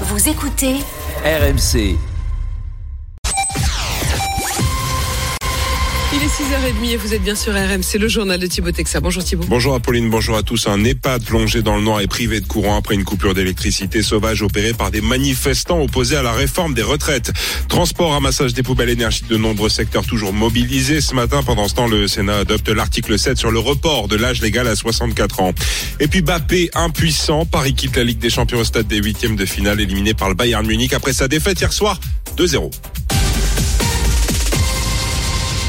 Vous écoutez RMC. Il est 6h30 et vous êtes bien sur RMC, le journal de Thibaut Texa. Bonjour Thibaut. Bonjour Apolline, bonjour à tous. Un EHPAD plongé dans le noir et privé de courant après une coupure d'électricité sauvage opérée par des manifestants opposés à la réforme des retraites. Transport, ramassage des poubelles énergie de nombreux secteurs toujours mobilisés. Ce matin, pendant ce temps, le Sénat adopte l'article 7 sur le report de l'âge légal à 64 ans. Et puis Bappé, impuissant, Paris quitte la Ligue des Champions au stade des huitièmes de finale, éliminé par le Bayern Munich après sa défaite hier soir 2-0.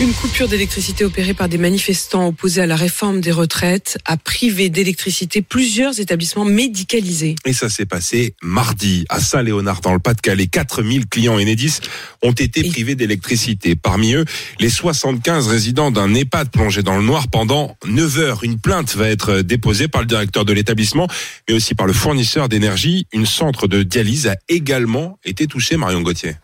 Une coupure d'électricité opérée par des manifestants opposés à la réforme des retraites a privé d'électricité plusieurs établissements médicalisés. Et ça s'est passé mardi à Saint-Léonard dans le Pas-de-Calais. 4000 clients Enedis ont été privés d'électricité. Parmi eux, les 75 résidents d'un EHPAD plongé dans le noir pendant 9 heures. Une plainte va être déposée par le directeur de l'établissement, mais aussi par le fournisseur d'énergie. Une centre de dialyse a également été touchée, Marion Gauthier.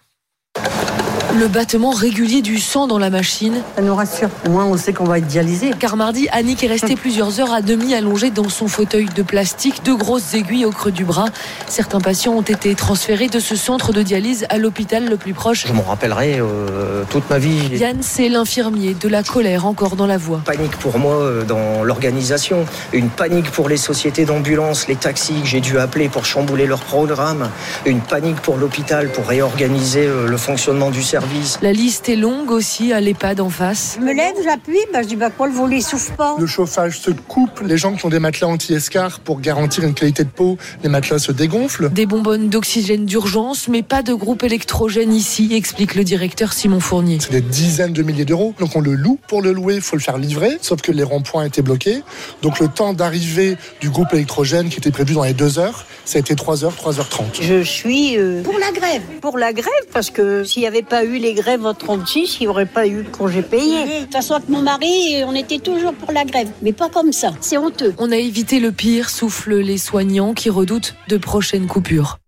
Le battement régulier du sang dans la machine. Ça nous rassure. Au moins, on sait qu'on va être dialysé. Car mardi, Annick est restée plusieurs heures à demi allongée dans son fauteuil de plastique, de grosses aiguilles au creux du bras. Certains patients ont été transférés de ce centre de dialyse à l'hôpital le plus proche. Je m'en rappellerai euh, toute ma vie. Yann, c'est l'infirmier, de la colère encore dans la voix. Panique pour moi euh, dans l'organisation, une panique pour les sociétés d'ambulance, les taxis que j'ai dû appeler pour chambouler leur programme, une panique pour l'hôpital pour réorganiser euh, le fonctionnement du service la liste est longue aussi à l'EHPAD en face. Je me lève, j'appuie, bah, je dis bah quoi, le volet souffle pas. Le chauffage se coupe, les gens qui ont des matelas anti-escar pour garantir une qualité de peau, les matelas se dégonflent. Des bonbonnes d'oxygène d'urgence, mais pas de groupe électrogène ici, explique le directeur Simon Fournier. C'est des dizaines de milliers d'euros, donc on le loue. Pour le louer, il faut le faire livrer, sauf que les ronds-points étaient bloqués. Donc le temps d'arrivée du groupe électrogène qui était prévu dans les deux heures, ça a été 3 heures, 3h30. Je suis euh, pour la grève. Pour la grève, parce que s'il n'y avait pas eu les grèves en 36, il n'y aurait pas eu de congé payé. De toute façon, avec mon mari, on était toujours pour la grève. Mais pas comme ça. C'est honteux. On a évité le pire, soufflent les soignants qui redoutent de prochaines coupures.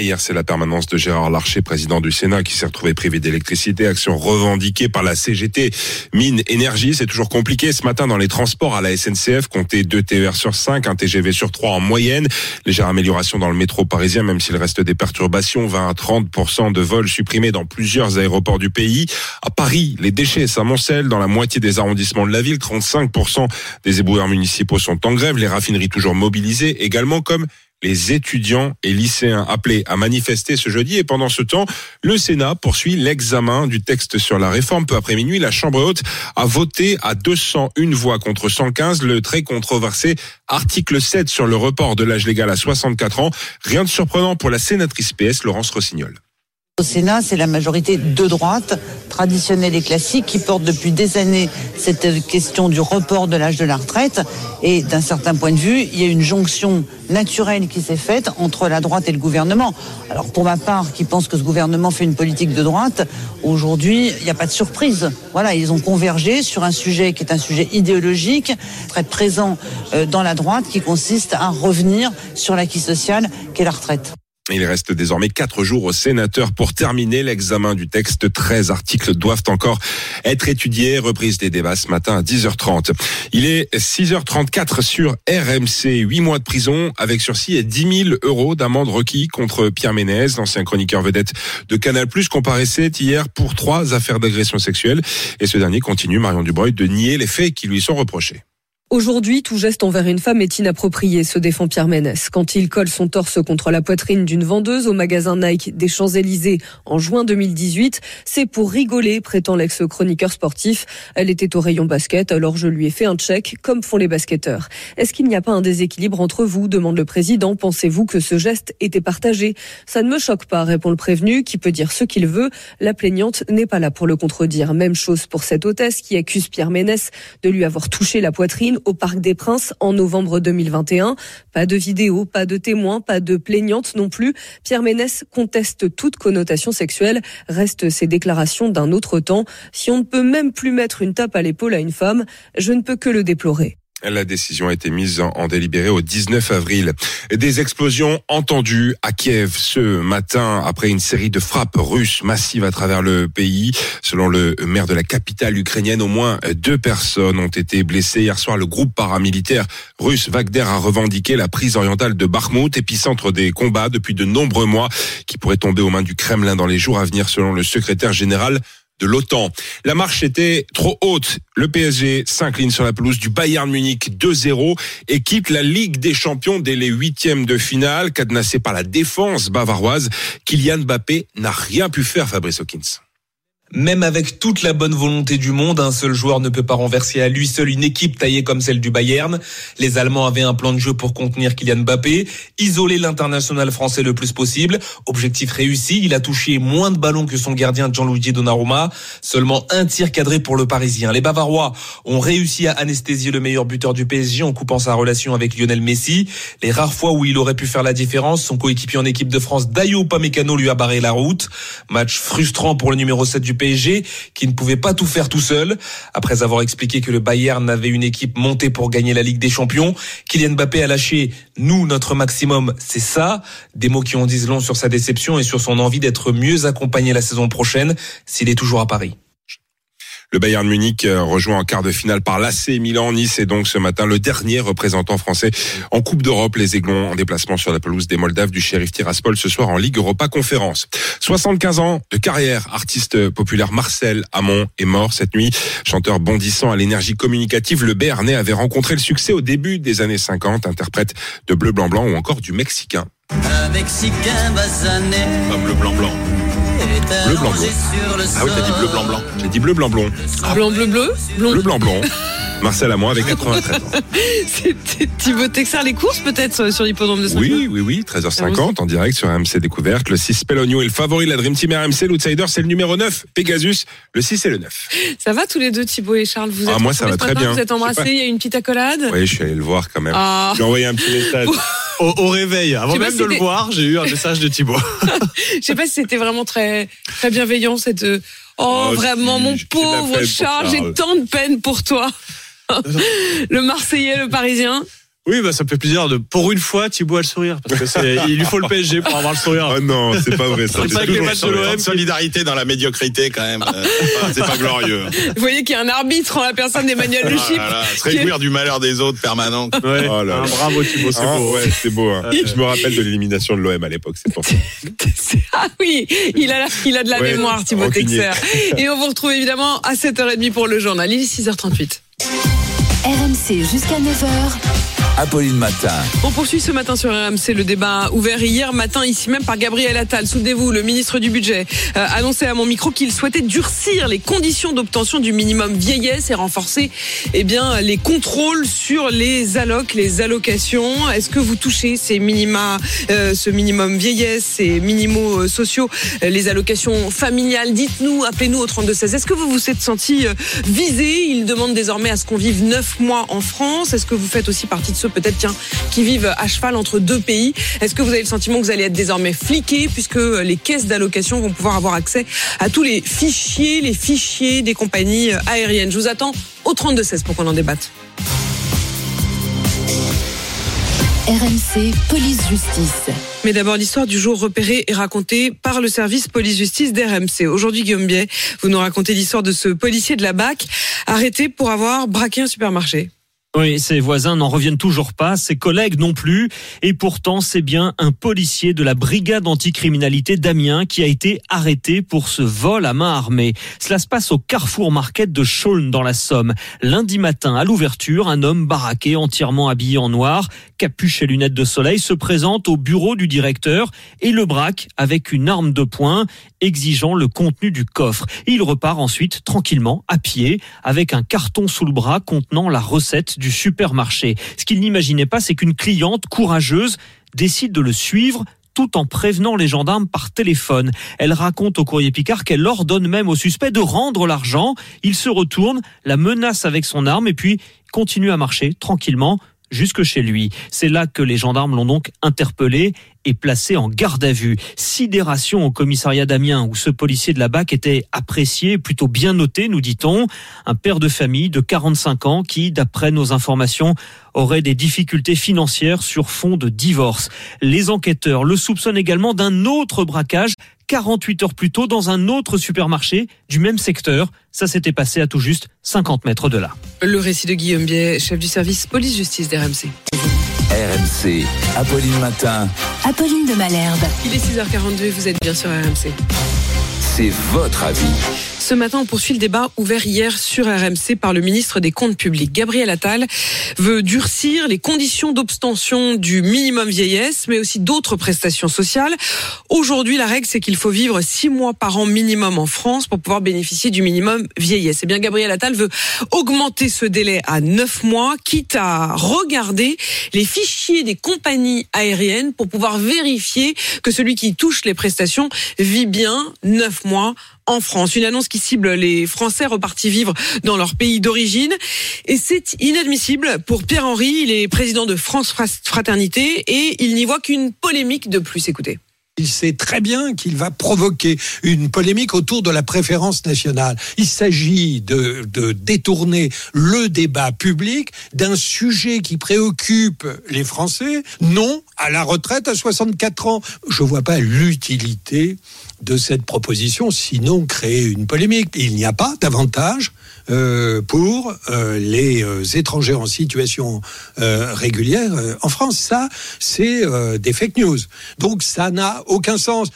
Hier, c'est la permanence de Gérard Larcher, président du Sénat, qui s'est retrouvé privé d'électricité. Action revendiquée par la CGT. Mine, énergie, c'est toujours compliqué. Ce matin, dans les transports à la SNCF, comptez 2 TER sur 5, un TGV sur 3 en moyenne. Légère amélioration dans le métro parisien, même s'il reste des perturbations. 20 à 30% de vols supprimés dans plusieurs aéroports du pays. À Paris, les déchets s'amoncellent dans la moitié des arrondissements de la ville. 35% des éboueurs municipaux sont en grève. Les raffineries toujours mobilisées, également comme les étudiants et lycéens appelés à manifester ce jeudi. Et pendant ce temps, le Sénat poursuit l'examen du texte sur la réforme. Peu après minuit, la Chambre haute a voté à 201 voix contre 115 le très controversé article 7 sur le report de l'âge légal à 64 ans. Rien de surprenant pour la sénatrice PS, Laurence Rossignol. Au Sénat, c'est la majorité de droite, traditionnelle et classique, qui porte depuis des années cette question du report de l'âge de la retraite. Et d'un certain point de vue, il y a une jonction naturelle qui s'est faite entre la droite et le gouvernement. Alors pour ma part, qui pense que ce gouvernement fait une politique de droite, aujourd'hui, il n'y a pas de surprise. Voilà, ils ont convergé sur un sujet qui est un sujet idéologique, très présent euh, dans la droite, qui consiste à revenir sur l'acquis social qu'est la retraite. Il reste désormais quatre jours aux sénateurs pour terminer l'examen du texte. 13 articles doivent encore être étudiés. Reprise des débats ce matin à 10h30. Il est 6h34 sur RMC. 8 mois de prison avec sursis et 10 000 euros d'amende requis contre Pierre Ménez, l'ancien chroniqueur vedette de Canal+, comparaissait hier pour trois affaires d'agression sexuelle. Et ce dernier continue, Marion Dubreuil, de nier les faits qui lui sont reprochés. Aujourd'hui, tout geste envers une femme est inapproprié, se défend Pierre Ménès. Quand il colle son torse contre la poitrine d'une vendeuse au magasin Nike des Champs-Élysées en juin 2018, c'est pour rigoler, prétend l'ex-chroniqueur sportif. Elle était au rayon basket, alors je lui ai fait un check, comme font les basketteurs. Est-ce qu'il n'y a pas un déséquilibre entre vous? demande le président. Pensez-vous que ce geste était partagé? Ça ne me choque pas, répond le prévenu, qui peut dire ce qu'il veut. La plaignante n'est pas là pour le contredire. Même chose pour cette hôtesse qui accuse Pierre Ménès de lui avoir touché la poitrine au Parc des Princes en novembre 2021. Pas de vidéo, pas de témoins, pas de plaignante non plus. Pierre Ménès conteste toute connotation sexuelle. Reste ses déclarations d'un autre temps. Si on ne peut même plus mettre une tape à l'épaule à une femme, je ne peux que le déplorer. La décision a été mise en délibéré au 19 avril. Des explosions entendues à Kiev ce matin après une série de frappes russes massives à travers le pays. Selon le maire de la capitale ukrainienne, au moins deux personnes ont été blessées. Hier soir, le groupe paramilitaire russe Wagner a revendiqué la prise orientale de Bakhmut, épicentre des combats depuis de nombreux mois, qui pourrait tomber aux mains du Kremlin dans les jours à venir, selon le secrétaire général de l'OTAN. La marche était trop haute. Le PSG s'incline sur la pelouse du Bayern Munich 2-0 et quitte la Ligue des Champions dès les huitièmes de finale, cadenassé par la défense bavaroise. Kylian Mbappé n'a rien pu faire, Fabrice Hawkins. Même avec toute la bonne volonté du monde, un seul joueur ne peut pas renverser à lui seul une équipe taillée comme celle du Bayern. Les Allemands avaient un plan de jeu pour contenir Kylian Mbappé, isoler l'international français le plus possible. Objectif réussi, il a touché moins de ballons que son gardien Gianluigi Donnarumma, seulement un tir cadré pour le Parisien. Les Bavarois ont réussi à anesthésier le meilleur buteur du PSG en coupant sa relation avec Lionel Messi. Les rares fois où il aurait pu faire la différence, son coéquipier en équipe de France Dayo Pamecano lui a barré la route. Match frustrant pour le numéro 7 du PSG qui ne pouvait pas tout faire tout seul. Après avoir expliqué que le Bayern avait une équipe montée pour gagner la Ligue des Champions, Kylian Mbappé a lâché nous notre maximum, c'est ça. Des mots qui en disent long sur sa déception et sur son envie d'être mieux accompagné la saison prochaine s'il est toujours à Paris. Le Bayern Munich euh, rejoint en quart de finale par l'AC Milan. Nice est donc ce matin le dernier représentant français en Coupe d'Europe. Les Aiglons en déplacement sur la pelouse des Moldaves du shérif Tiraspol ce soir en Ligue Europa Conférence. 75 ans de carrière, artiste populaire Marcel Amont est mort cette nuit. Chanteur bondissant à l'énergie communicative, le Béarnais avait rencontré le succès au début des années 50, interprète de Bleu Blanc Blanc ou encore du Mexicain. Un Mexicain basané. Pas Bleu Blanc Blanc. Bleu blanc bleu. Ah oui, t'as dit bleu blanc blanc. J'ai dit bleu blanc blond. Blanc bleu bleu blond. Bleu blanc blond. Marcel Amont avec 93 ans. C'était Thibaut Texar, les courses peut-être sur l'hippodrome de saint Oui, oui, oui, 13h50 en direct sur RMC Découverte. Le 6 Pelogno est le favori de la Dream Team RMC. L'outsider, c'est le numéro 9, Pegasus. Le 6 et le 9. Ça va tous les deux, Thibaut et Charles Vous êtes Ah, moi, ça va très bien. Vous êtes embrassés, il y a une petite accolade Oui, je suis allé le voir quand même. Ah. J'ai envoyé un petit message. Au, au réveil, avant même si de le voir, j'ai eu un message de Thibaut. Je sais pas si c'était vraiment très, très bienveillant cette. euh, Oh, Oh, vraiment, mon pauvre Charles, j'ai tant de peine pour toi. le Marseillais, le Parisien. Oui, bah ça me fait plaisir de pour une fois Thibaut a le sourire parce que c'est il lui faut le PSG pour avoir le sourire. Oh non, c'est pas vrai. Ça C'est pas que les matchs de l'OM. solidarité dans la médiocrité quand même. Euh, c'est pas glorieux. Vous voyez qu'il y a un arbitre en la personne d'Emmanuel Ah Le Chip. là là, se réjouir du malheur des autres permanent. Ouais. Oh là Ah, bravo Thibaut, c'est Ah, beau. ouais, c'est beau. hein. Je me rappelle de l'élimination de l'OM à l'époque, c'est pour ça. Ah oui, il a, il a de la Ouais, mémoire, Thibaut. Texer. Et on vous retrouve évidemment à 7h30 pour le journal. Il est 6h38. RMC jusqu'à 9h. Apolline Matin. On poursuit ce matin sur RMC le débat ouvert hier matin ici même par Gabriel Attal. Souvenez-vous, le ministre du Budget euh, annonçait à mon micro qu'il souhaitait durcir les conditions d'obtention du minimum vieillesse et renforcer eh bien, les contrôles sur les les allocations. Est-ce que vous touchez ces minima, euh, ce minimum vieillesse, ces minimaux euh, sociaux, les allocations familiales? Dites-nous, appelez-nous au 3216. Est-ce que vous vous êtes senti visé? Il demande désormais à ce qu'on vive neuf mois en France. Est-ce que vous faites aussi partie de ceux peut-être tiens, qui vivent à cheval entre deux pays Est-ce que vous avez le sentiment que vous allez être désormais fliqué puisque les caisses d'allocation vont pouvoir avoir accès à tous les fichiers, les fichiers des compagnies euh, aériennes? Je vous attends au 3216 pour qu'on en débatte. RMC Police Justice. Mais d'abord, l'histoire du jour repérée et racontée par le service police-justice d'RMC. Aujourd'hui, Guillaume Biet, vous nous racontez l'histoire de ce policier de la BAC arrêté pour avoir braqué un supermarché. Oui, ses voisins n'en reviennent toujours pas, ses collègues non plus. Et pourtant, c'est bien un policier de la brigade anticriminalité d'Amiens qui a été arrêté pour ce vol à main armée. Cela se passe au Carrefour Market de Chaulnes dans la Somme. Lundi matin, à l'ouverture, un homme baraqué, entièrement habillé en noir, capuche et lunettes de soleil, se présente au bureau du directeur et le braque avec une arme de poing, exigeant le contenu du coffre. Il repart ensuite tranquillement, à pied, avec un carton sous le bras contenant la recette du supermarché. Ce qu'il n'imaginait pas, c'est qu'une cliente courageuse décide de le suivre tout en prévenant les gendarmes par téléphone. Elle raconte au courrier Picard qu'elle ordonne même au suspect de rendre l'argent. Il se retourne, la menace avec son arme et puis continue à marcher tranquillement jusque chez lui. C'est là que les gendarmes l'ont donc interpellé est placé en garde à vue. Sidération au commissariat d'Amiens où ce policier de la BAC était apprécié, plutôt bien noté, nous dit-on. Un père de famille de 45 ans qui, d'après nos informations, aurait des difficultés financières sur fond de divorce. Les enquêteurs le soupçonnent également d'un autre braquage 48 heures plus tôt dans un autre supermarché du même secteur. Ça s'était passé à tout juste 50 mètres de là. Le récit de Guillaume Biet, chef du service police-justice d'RMC. RMC, Apolline Matin, Apolline de Malherbe. Il est 6h42, vous êtes bien sur RMC. c'est votre avis. Ce matin, on poursuit le débat ouvert hier sur RMC par le ministre des Comptes publics. Gabriel Attal veut durcir les conditions d'obtention du minimum vieillesse, mais aussi d'autres prestations sociales. Aujourd'hui, la règle, c'est qu'il faut vivre six mois par an minimum en France pour pouvoir bénéficier du minimum vieillesse. Eh bien, Gabriel Attal veut augmenter ce délai à neuf mois, quitte à regarder les fichiers des compagnies aériennes pour pouvoir vérifier que celui qui touche les prestations vit bien neuf mois en France. Une annonce qui cible les Français repartis vivre dans leur pays d'origine. Et c'est inadmissible pour Pierre-Henri. Il est président de France Fraternité et il n'y voit qu'une polémique de plus. Écoutez. Il sait très bien qu'il va provoquer une polémique autour de la préférence nationale. Il s'agit de, détourner le débat public d'un sujet qui préoccupe les Français, non à la retraite à 64 ans. Je vois pas l'utilité de cette proposition, sinon créer une polémique. Il n'y a pas d'avantage euh, pour euh, les euh, étrangers en situation régulière en France. Ça, c'est des fake news. Donc ça n'a aucun sens.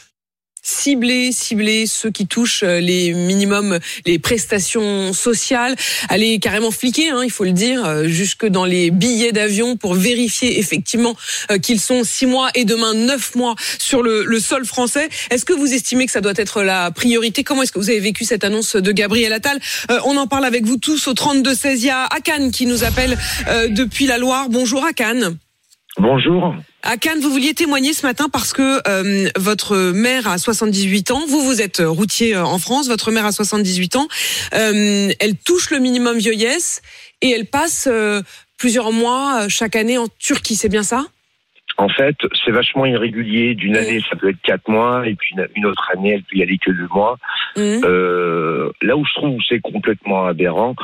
Cibler, cibler ceux qui touchent euh, les minimums, les prestations sociales, aller carrément fliquer, hein, il faut le dire, euh, jusque dans les billets d'avion pour vérifier effectivement euh, qu'ils sont six mois et demain neuf mois sur le, le sol français. Est-ce que vous estimez que ça doit être la priorité? Comment est-ce que vous avez vécu cette annonce de Gabriel Attal? Euh, On en parle avec vous tous au 32 16. Il y a qui nous appelle euh, depuis la Loire. Bonjour Akan. Bonjour. À Cannes, vous vouliez témoigner ce matin parce que euh, votre mère a 78 ans. Vous, vous êtes routier euh, en France. Votre mère a 78 ans. Euh, elle touche le minimum vieillesse et elle passe euh, plusieurs mois euh, chaque année en Turquie. C'est bien ça? En fait, c'est vachement irrégulier. D'une année, ça peut être quatre mois, et puis une- autre année, elle peut y aller que deux mois. Euh, là où je trouve c'est complètement aberrant,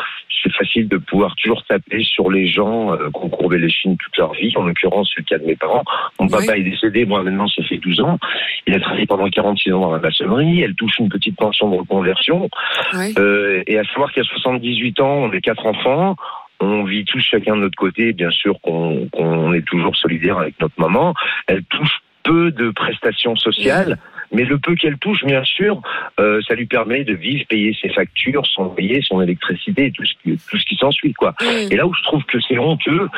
c'est facile de pouvoir toujours taper sur les gens euh, qui ont courbé les chines toute leur vie. En l'occurrence, c'est le cas de mes parents. Mon papa est décédé, moi maintenant, ça fait 12 ans. Il a travaillé pendant 46 ans dans la maçonnerie. Elle touche une petite pension de reconversion. Euh, et à savoir qu'à 78 ans, on est quatre enfants. On vit tous chacun de notre côté. Bien sûr qu'on est toujours solidaire avec notre maman. Elle touche peu de prestations sociales. Mais le peu qu'elle touche, bien sûr, euh, ça lui permet de vivre, payer ses factures, son loyer, son électricité, tout ce qui, tout ce qui s'ensuit, quoi. Et là où je trouve que c'est honteux,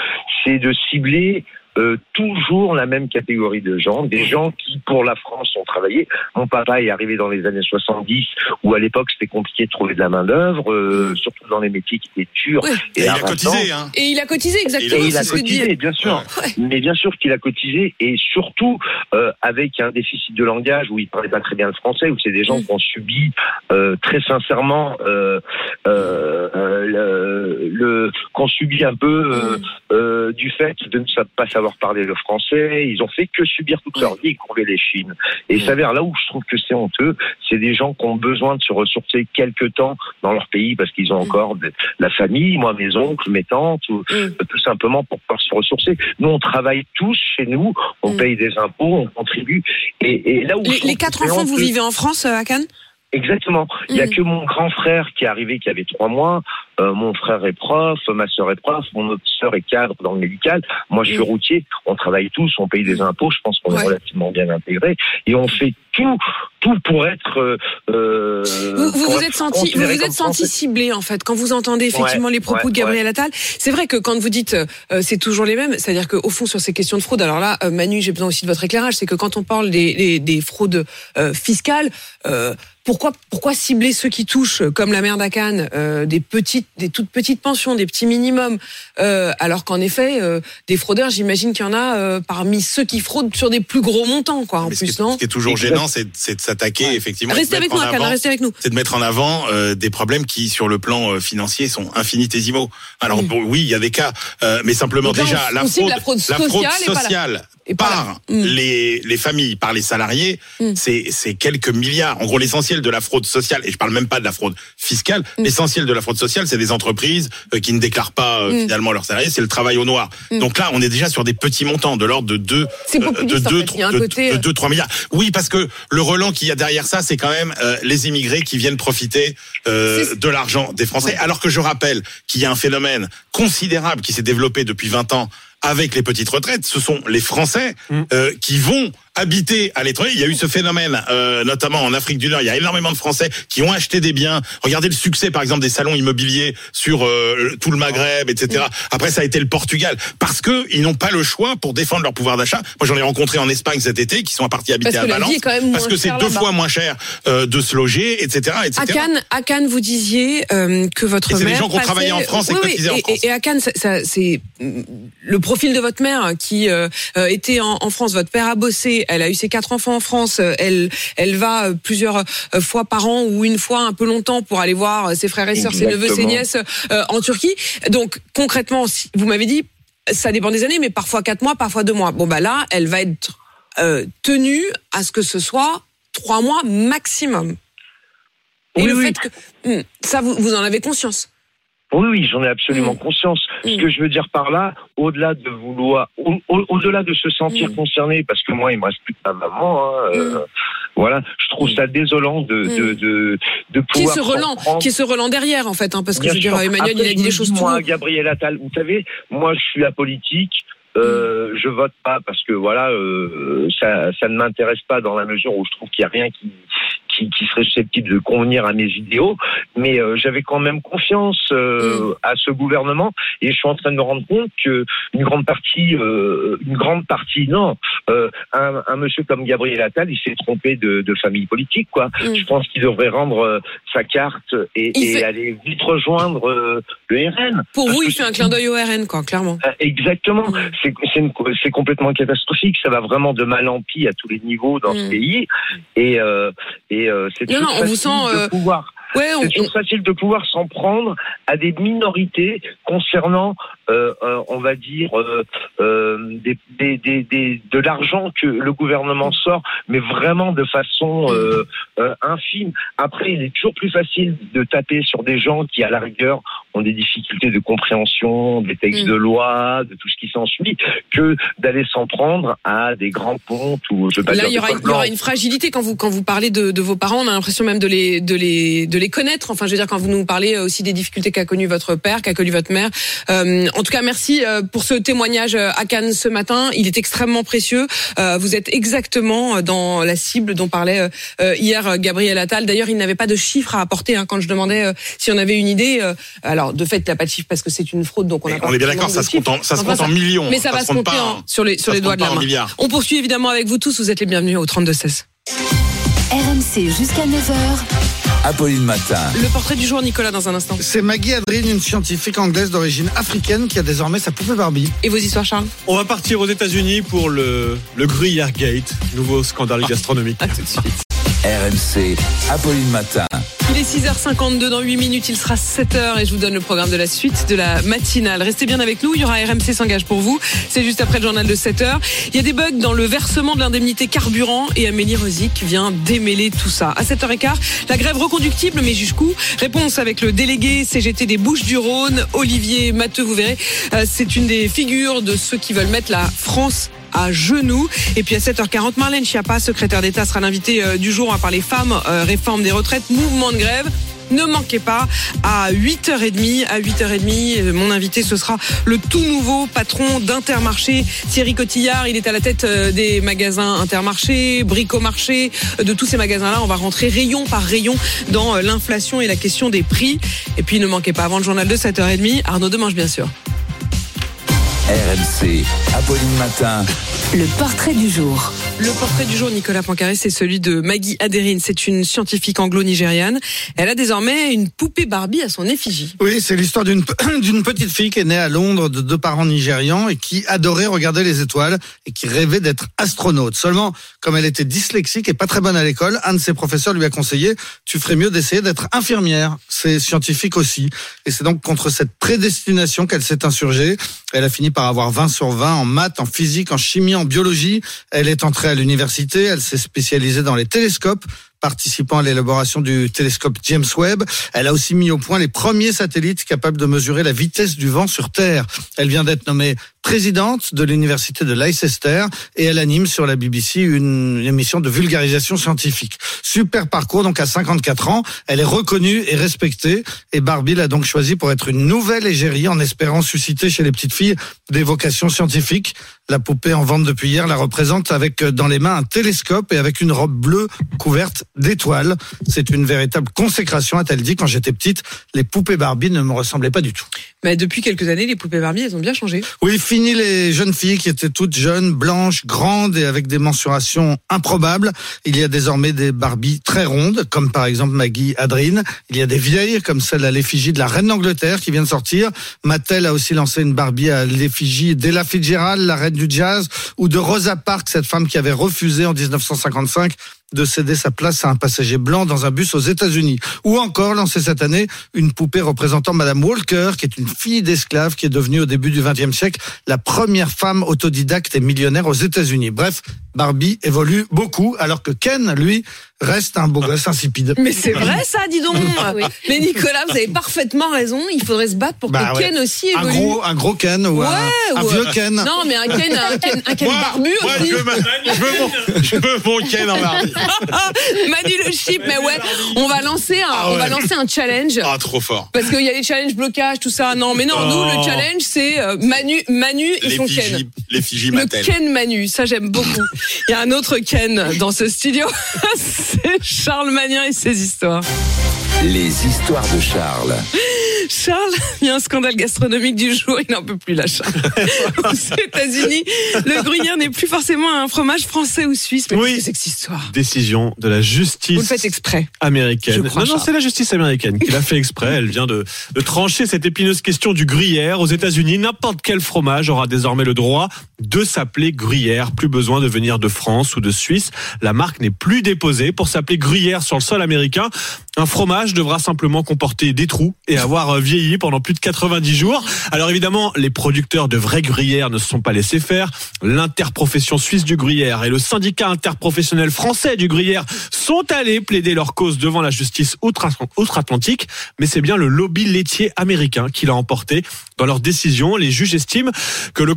c'est de cibler euh, toujours la même catégorie de gens, des gens qui, pour la France, ont travaillé. Mon papa est arrivé dans les années 70, où à l'époque c'était compliqué de trouver de la main d'œuvre, euh, surtout dans les métiers qui étaient durs. Et il a cotisé, hein. Et il a cotisé exactement. Et il a cotisé, dit- bien sûr. Mais bien sûr qu'il a cotisé, et surtout euh, avec un déficit de langage où il parlait pas très bien le français, où c'est des gens qui ont subi euh, très sincèrement euh, euh, euh, le, le qu'on subit un peu euh, euh, du fait de ne pas savoir parler le français. Ils ont fait que subir toute leur vie et courber les chines. Et il s'avère là où je trouve que c'est honteux, c'est des gens qui ont besoin de se ressourcer quelque temps dans leur pays parce qu'ils ont encore de- la famille, moi mes oncles, mes tantes, ou, euh, tout simplement pour pouvoir se ressourcer. Nous on travaille tous chez nous, on paye des impôts, on contribue. Et, et là où Les, les quatre enfants, vous vivez en France, euh, à Cannes? Exactement. Il y a Mm. que mon grand frère qui est arrivé, qui avait trois mois. Euh, mon frère est prof, ma sœur est prof, mon autre sœur est cadre dans le médical. Moi, je suis routier. On travaille tous, on paye des impôts. Je pense qu'on est relativement bien intégrés et on fait tout, tout pour être. euh, euh, Vous vous, pour vous être êtes senti, vous vous êtes senti ciblé en fait quand vous entendez effectivement Ouais, les propos ouais, de Gabriel. Attal. C'est vrai que quand vous dites euh, c'est toujours les mêmes, c'est-à-dire qu'au fond sur ces questions de fraude, alors là euh, Manu, j'ai besoin aussi de votre éclairage, c'est que quand on parle des, des, des fraudes euh, fiscales, euh, pourquoi pourquoi cibler ceux qui touchent, euh, comme la mère d'Akan, euh, des petites des toutes petites pensions, des petits minimums. Euh, alors qu'en effet, euh, des fraudeurs, j'imagine qu'il y en a euh, parmi ceux qui fraudent sur des plus gros montants, quoi. En Mais ce, plus, qui est, non ce qui est toujours gênant, c'est c'est de s'attaquer effectivement. Restez avec nous, avant- restez avec nous. C'est de mettre en avant euh, des problèmes qui, sur le plan euh, financier, sont infinitésimaux. Alors bon, oui, il y a des cas, euh, mais simplement là, déjà on- la on fraude, la fraude sociale et par les les familles, par les salariés, Mm. c'est c'est quelques milliards. En gros, l'essentiel de la fraude sociale, et je parle même pas de la fraude fiscale, Mm. l'essentiel de la fraude sociale, c'est des entreprises euh, qui ne déclarent pas euh, Mm. finalement leurs salariés, c'est le travail au noir. Mm. Donc là, on est déjà sur des petits montants de l'ordre de 2 C'est populiste, en fait. Il y a un côté, euh, 2 3 milliards. Oui, parce que le relent qu'il y a derrière ça, c'est quand même euh, les immigrés qui viennent profiter euh, de l'argent des Français. Alors que je rappelle qu'il y a un phénomène considérable qui s'est développé depuis 20 ans avec les petites retraites. Ce sont les Français euh, qui vont habiter à l'étranger. Il y a eu ce phénomène, euh, notamment en Afrique du Nord. Il y a énormément de Français qui ont acheté des biens. Regardez le succès, par exemple, des salons immobiliers sur euh, tout le Maghreb, etc. Après, ça a été le Portugal parce que ils n'ont pas le choix pour défendre leur pouvoir d'achat. Moi, j'en ai rencontré en Espagne cet été qui sont partis habiter Parce à Valence parce que c'est deux fois moins cher euh, de se loger, etc., etc. À Cannes, à Cannes, vous disiez euh, que votre Et c'est des gens qui ont travaillé en France et Oui, oui, cotisé en et, France. et à Cannes, ça- ça- c'est mm, le profil de votre mère qui euh, euh, était en, en France. Votre père a bossé, elle a eu ses quatre enfants en France. Elle, elle va euh, plusieurs euh, fois par an ou une fois un peu longtemps pour aller voir euh, ses frères et sœurs, ses neveux, ses nièces euh, en Turquie. Donc concrètement, si- vous m'avez dit, ça dépend des années, mais parfois quatre mois, parfois deux mois. Bon bah là, elle va être euh, tenue à ce que ce soit trois mois maximum. Et Oui, le oui. fait que Hmm, ça, vous, vous en avez conscience. Oui, oui, j'en ai absolument conscience. Ce que je veux dire par là, au-delà de vouloir, au- au- au-delà de se sentir concerné, parce que moi, il me reste plus que ma maman, hein, euh, voilà, je trouve ça désolant de, de, de, de Qui pouvoir. ce s'en Relan, prendre. qui est ce Relan derrière en fait, hein, parce que Bien je veux dire. Emmanuel, Après, il a dit les choses Moi. Gabriel Attal, vous savez, moi, je suis apolitique. Euh, je vote pas parce que voilà, euh, ça, ça ne m'intéresse pas dans la mesure où je trouve qu'il y a rien qui, qui, qui serait susceptible de convenir à mes idéaux. Mais euh, j'avais quand même confiance euh, à ce gouvernement et je suis en train de me rendre compte que une grande partie, euh, une grande partie, non, un, un monsieur comme Gabriel Attal, il s'est trompé de, de famille politique, quoi. Je pense qu'il devrait rendre sa carte et, Il et fait- aller vite rejoindre le RN. Pour vous, il fait un clin d'œil au RN, quoi, clairement. Exactement. C'est c'est complètement catastrophique. Ça va vraiment de mal en pis à tous les niveaux dans ce pays. Et, et euh, c'est Non, toujours non, on vous facile sent, de euh, pouvoir. Ouais, on- c'est toujours facile de pouvoir s'en prendre à des minorités concernant, euh, euh, on va dire, euh, des, des, des, des- de l'argent que le gouvernement sort, mais vraiment de façon infime. Après, il est toujours plus facile de taper sur des gens qui, à la rigueur, ont des difficultés de compréhension des textes de loi, de tout ce qui s'ensuit, que d'aller s'en prendre à des grands pontes ou je veux pas Là, il y aura, y une fragilité quand vous quand vous parlez de, de vos parents. On a l'impression même de les de les de les connaître. Enfin, je veux dire quand vous nous parlez aussi des difficultés qu'a connu votre père, qu'a connu votre mère. Euh, en tout cas, merci euh, pour ce témoignage euh, à Cannes ce matin. Il est extrêmement précieux. Euh, vous êtes exactement euh, dans la cible dont parlait euh, euh, hier euh, Gabriel Attal. D'ailleurs, il n'avait pas de chiffres à apporter hein, quand je demandais euh, si on avait une idée. Euh, alors, de fait, il n'y a pas de chiffres parce que c'est une fraude, donc on a pas on est bien d'accord, ça se compte en- se compte millions, Mais ça, ça va se se compte compter en- en- sur les sur doigts de la main. On poursuit évidemment avec vous tous. Vous êtes les bienvenus au 32 16. RMC jusqu'à 9h. Apolline Matin. Le portrait du jour, Nicolas, dans un instant. C'est Maggie Adrien, une scientifique anglaise d'origine africaine qui a désormais sa poupée Barbie. Et vos histoires, Charles? On va partir aux États-Unis pour le, le Gruyère Gate, nouveau scandale gastronomique. À tout de suite. RMC, Apolline Matin. Il est 6h52 dans 8 minutes, il sera 7h et je vous donne le programme de la suite de la matinale. Restez bien avec nous, il y aura RMC s'engage pour vous. C'est juste après le journal de 7h. Il y a des bugs dans le versement de l'indemnité carburant et Amélie Rosic vient démêler tout ça. À 7h15, la grève reconductible mais jusqu'où? Réponse avec le délégué CGT des Bouches du Rhône, Olivier Matteux, vous verrez. Euh, C'est une des figures de ceux qui veulent mettre la France à genoux. Et puis à 7h40, Marlène Schiappa, secrétaire d'État, sera l'invitée euh, du jour. On va parler femmes, euh, réforme des retraites, mouvement de grève. Ne manquez pas à 8h30. À 8h30, euh, mon invité, ce sera le tout nouveau patron d'Intermarché, Thierry Cotillard. Il est à la tête des magasins Intermarché, Bricomarché, de tous ces magasins-là. On va rentrer rayon par rayon dans l'inflation et la question des prix. Et puis ne manquez pas avant le journal de 7h30, Arnaud Demange, bien sûr. RMC, Apolline Matin. Le portrait du jour. Le portrait du jour, Nicolas Pancaré, c'est celui de Maggie Aderin. C'est une scientifique anglo-nigériane. Elle a désormais une poupée Barbie à son effigie. Oui, c'est l'histoire d'une d'une petite fille qui est née à Londres de deux parents nigérians et qui adorait regarder les étoiles et qui rêvait d'être astronaute. Seulement, comme elle était dyslexique et pas très bonne à l'école, un de ses professeurs lui a conseillé tu ferais mieux d'essayer d'être infirmière. C'est scientifique aussi. Et c'est donc contre cette prédestination qu'elle s'est insurgée. Elle a fini par avoir 20 sur 20 en maths, en physique, en chimie, en biologie. Elle est entrée à l'université. Elle s'est spécialisée dans les télescopes participant à l'élaboration du télescope James Webb. Elle a aussi mis au point les premiers satellites capables de mesurer la vitesse du vent sur Terre. Elle vient d'être nommée présidente de l'université de Leicester et elle anime sur la BBC une émission de vulgarisation scientifique. Super parcours, donc à 54 ans, elle est reconnue et respectée et Barbie l'a donc choisi pour être une nouvelle égérie en espérant susciter chez les petites filles des vocations scientifiques. La poupée en vente depuis hier la représente avec dans les mains un télescope et avec une robe bleue couverte d'étoiles. C'est une véritable consécration, a-t-elle dit. Quand j'étais petite, les poupées Barbie ne me ressemblaient pas du tout. Mais depuis quelques années, les poupées Barbie, elles ont bien changé. Oui, fini les jeunes filles qui étaient toutes jeunes, blanches, grandes et avec des mensurations improbables. Il y a désormais des Barbies très rondes, comme par exemple Maggie Adrine. Il y a des vieilles, comme celle à l'effigie de la reine d'Angleterre qui vient de sortir. Mattel a aussi lancé une Barbie à l'effigie d'Ella Fitzgerald, la reine du jazz, ou de Rosa Parks, cette femme qui avait refusé en 1955 de céder sa place à un passager blanc dans un bus aux États-Unis. Ou encore lancé cette année une poupée représentant Madame Walker, qui est une fille d'esclave qui est devenue au début du XXe siècle la première femme autodidacte et millionnaire aux États-Unis. Bref, Barbie évolue beaucoup, alors que Ken, lui, reste un beau gosse insipide. Mais c'est vrai ça, dis donc. Mais Nicolas, vous avez parfaitement raison. Il faudrait se battre pour Bah que ouais. Ken aussi Un évolue. gros, un gros Ken ou un, Ouais, un ou- vieux Ken. Non, mais un Ken, un Ken, un Ken Moi, barbu moi, aussi. je veux, ma- je veux mon, je veux mon Ken en Barbie. Manu le chip, mais ouais, on va lancer un, Ah on va lancer un challenge. Ah, trop fort. Parce qu'il y a les challenges blocage, tout ça. Non, mais non, nous, Oh. le challenge, c'est euh, Manu, Manu et son Ken. L'effigie, l'effigie Le. Ken Manu, ça j'aime beaucoup. Il y a un autre Ken dans ce studio, c'est Charles Magnin et ses histoires. Les histoires de Charles. Charles, il y a un scandale gastronomique du jour, il n'en peut plus là, Charles. Aux États-Unis, le gruyère n'est plus forcément un fromage français ou suisse, mais Oui. c'est cette histoire Décision de la justice. Vous le faites exprès. américaine. Je crois, non, non, c'est la justice américaine qui l'a fait exprès. Elle vient de, de trancher cette épineuse question du gruyère. Aux États-Unis, n'importe quel fromage aura désormais le droit de s'appeler gruyère. Plus besoin de venir de France ou de Suisse. La marque n'est plus déposée pour s'appeler gruyère sur le sol américain. Un fromage devra simplement comporter des trous et avoir euh, pendant plus de 90 jours. Alors évidemment, les producteurs de vrais gruyères ne se sont pas laissés faire. L'interprofession suisse du gruyère et le syndicat interprofessionnel français du gruyère sont allés plaider leur cause devant la justice outre- outre-Atlantique, mais c'est bien le lobby laitier américain qui l'a emporté. Dans leur décision, les juges estiment que le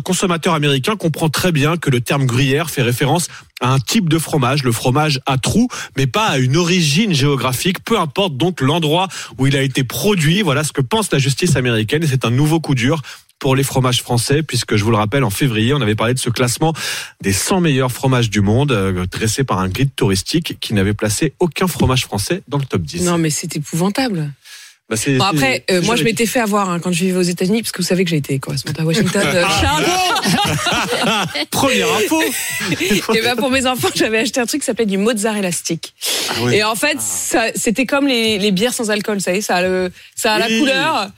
consommateur américain comprend très bien que le terme gruyère fait référence à un type de fromage, le fromage à trous, mais pas à une origine géographique, peu importe donc l'endroit où il a été produit. Voilà ce que pense la justice américaine et c'est un nouveau coup dur pour les fromages français, puisque je vous le rappelle, en février, on avait parlé de ce classement des 100 meilleurs fromages du monde, euh, dressé par un guide touristique qui n'avait placé aucun fromage français dans le top 10. Non, mais c'est épouvantable. Bah, c'est- Bon, après, c'est- euh, c'est moi, je m'étais fait avoir hein, quand je vivais aux États-Unis, parce que vous savez que j'ai été correspondant à Washington. euh, Charles. Première info. Et ben pour mes enfants, j'avais acheté un truc qui s'appelait du mozzarella stick. oui. Et en fait, ça- c'était comme les, les bières sans alcool, vous savez, ça a, le, ça a la couleur.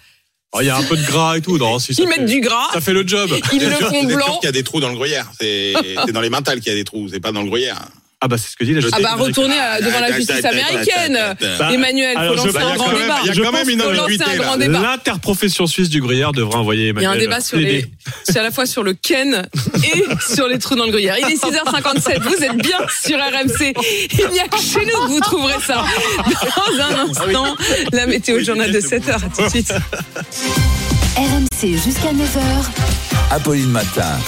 Oh, Il y a un peu de gras et tout. Non, si, ça Ils fait- mettent du gras. Ça fait le job. Ils le font c'est sûr blanc. qu'il y a des trous dans le gruyère. C'est c'est dans les mentales qu'il y a des trous, c'est pas dans le gruyère. Ah bah c'est ce que dit la Ah justice bah retournez à- devant la justice américaine. Bah, Emmanuel, faut lancer bah, il y un grand débat. il y a quand même une ambiguïté. L'interprofession suisse du gruyère devrait envoyer Il y a Emmanuel un débat sur les, c'est à la fois sur le Ken et sur les trous dans le gruyère. Il est 6h57. Vous êtes bien sur RMC. Il n'y a que chez nous que vous trouverez ça. Dans un instant, la météo journal de 7h. À tout de suite. RMC jusqu'à 9h. Apolline Matin.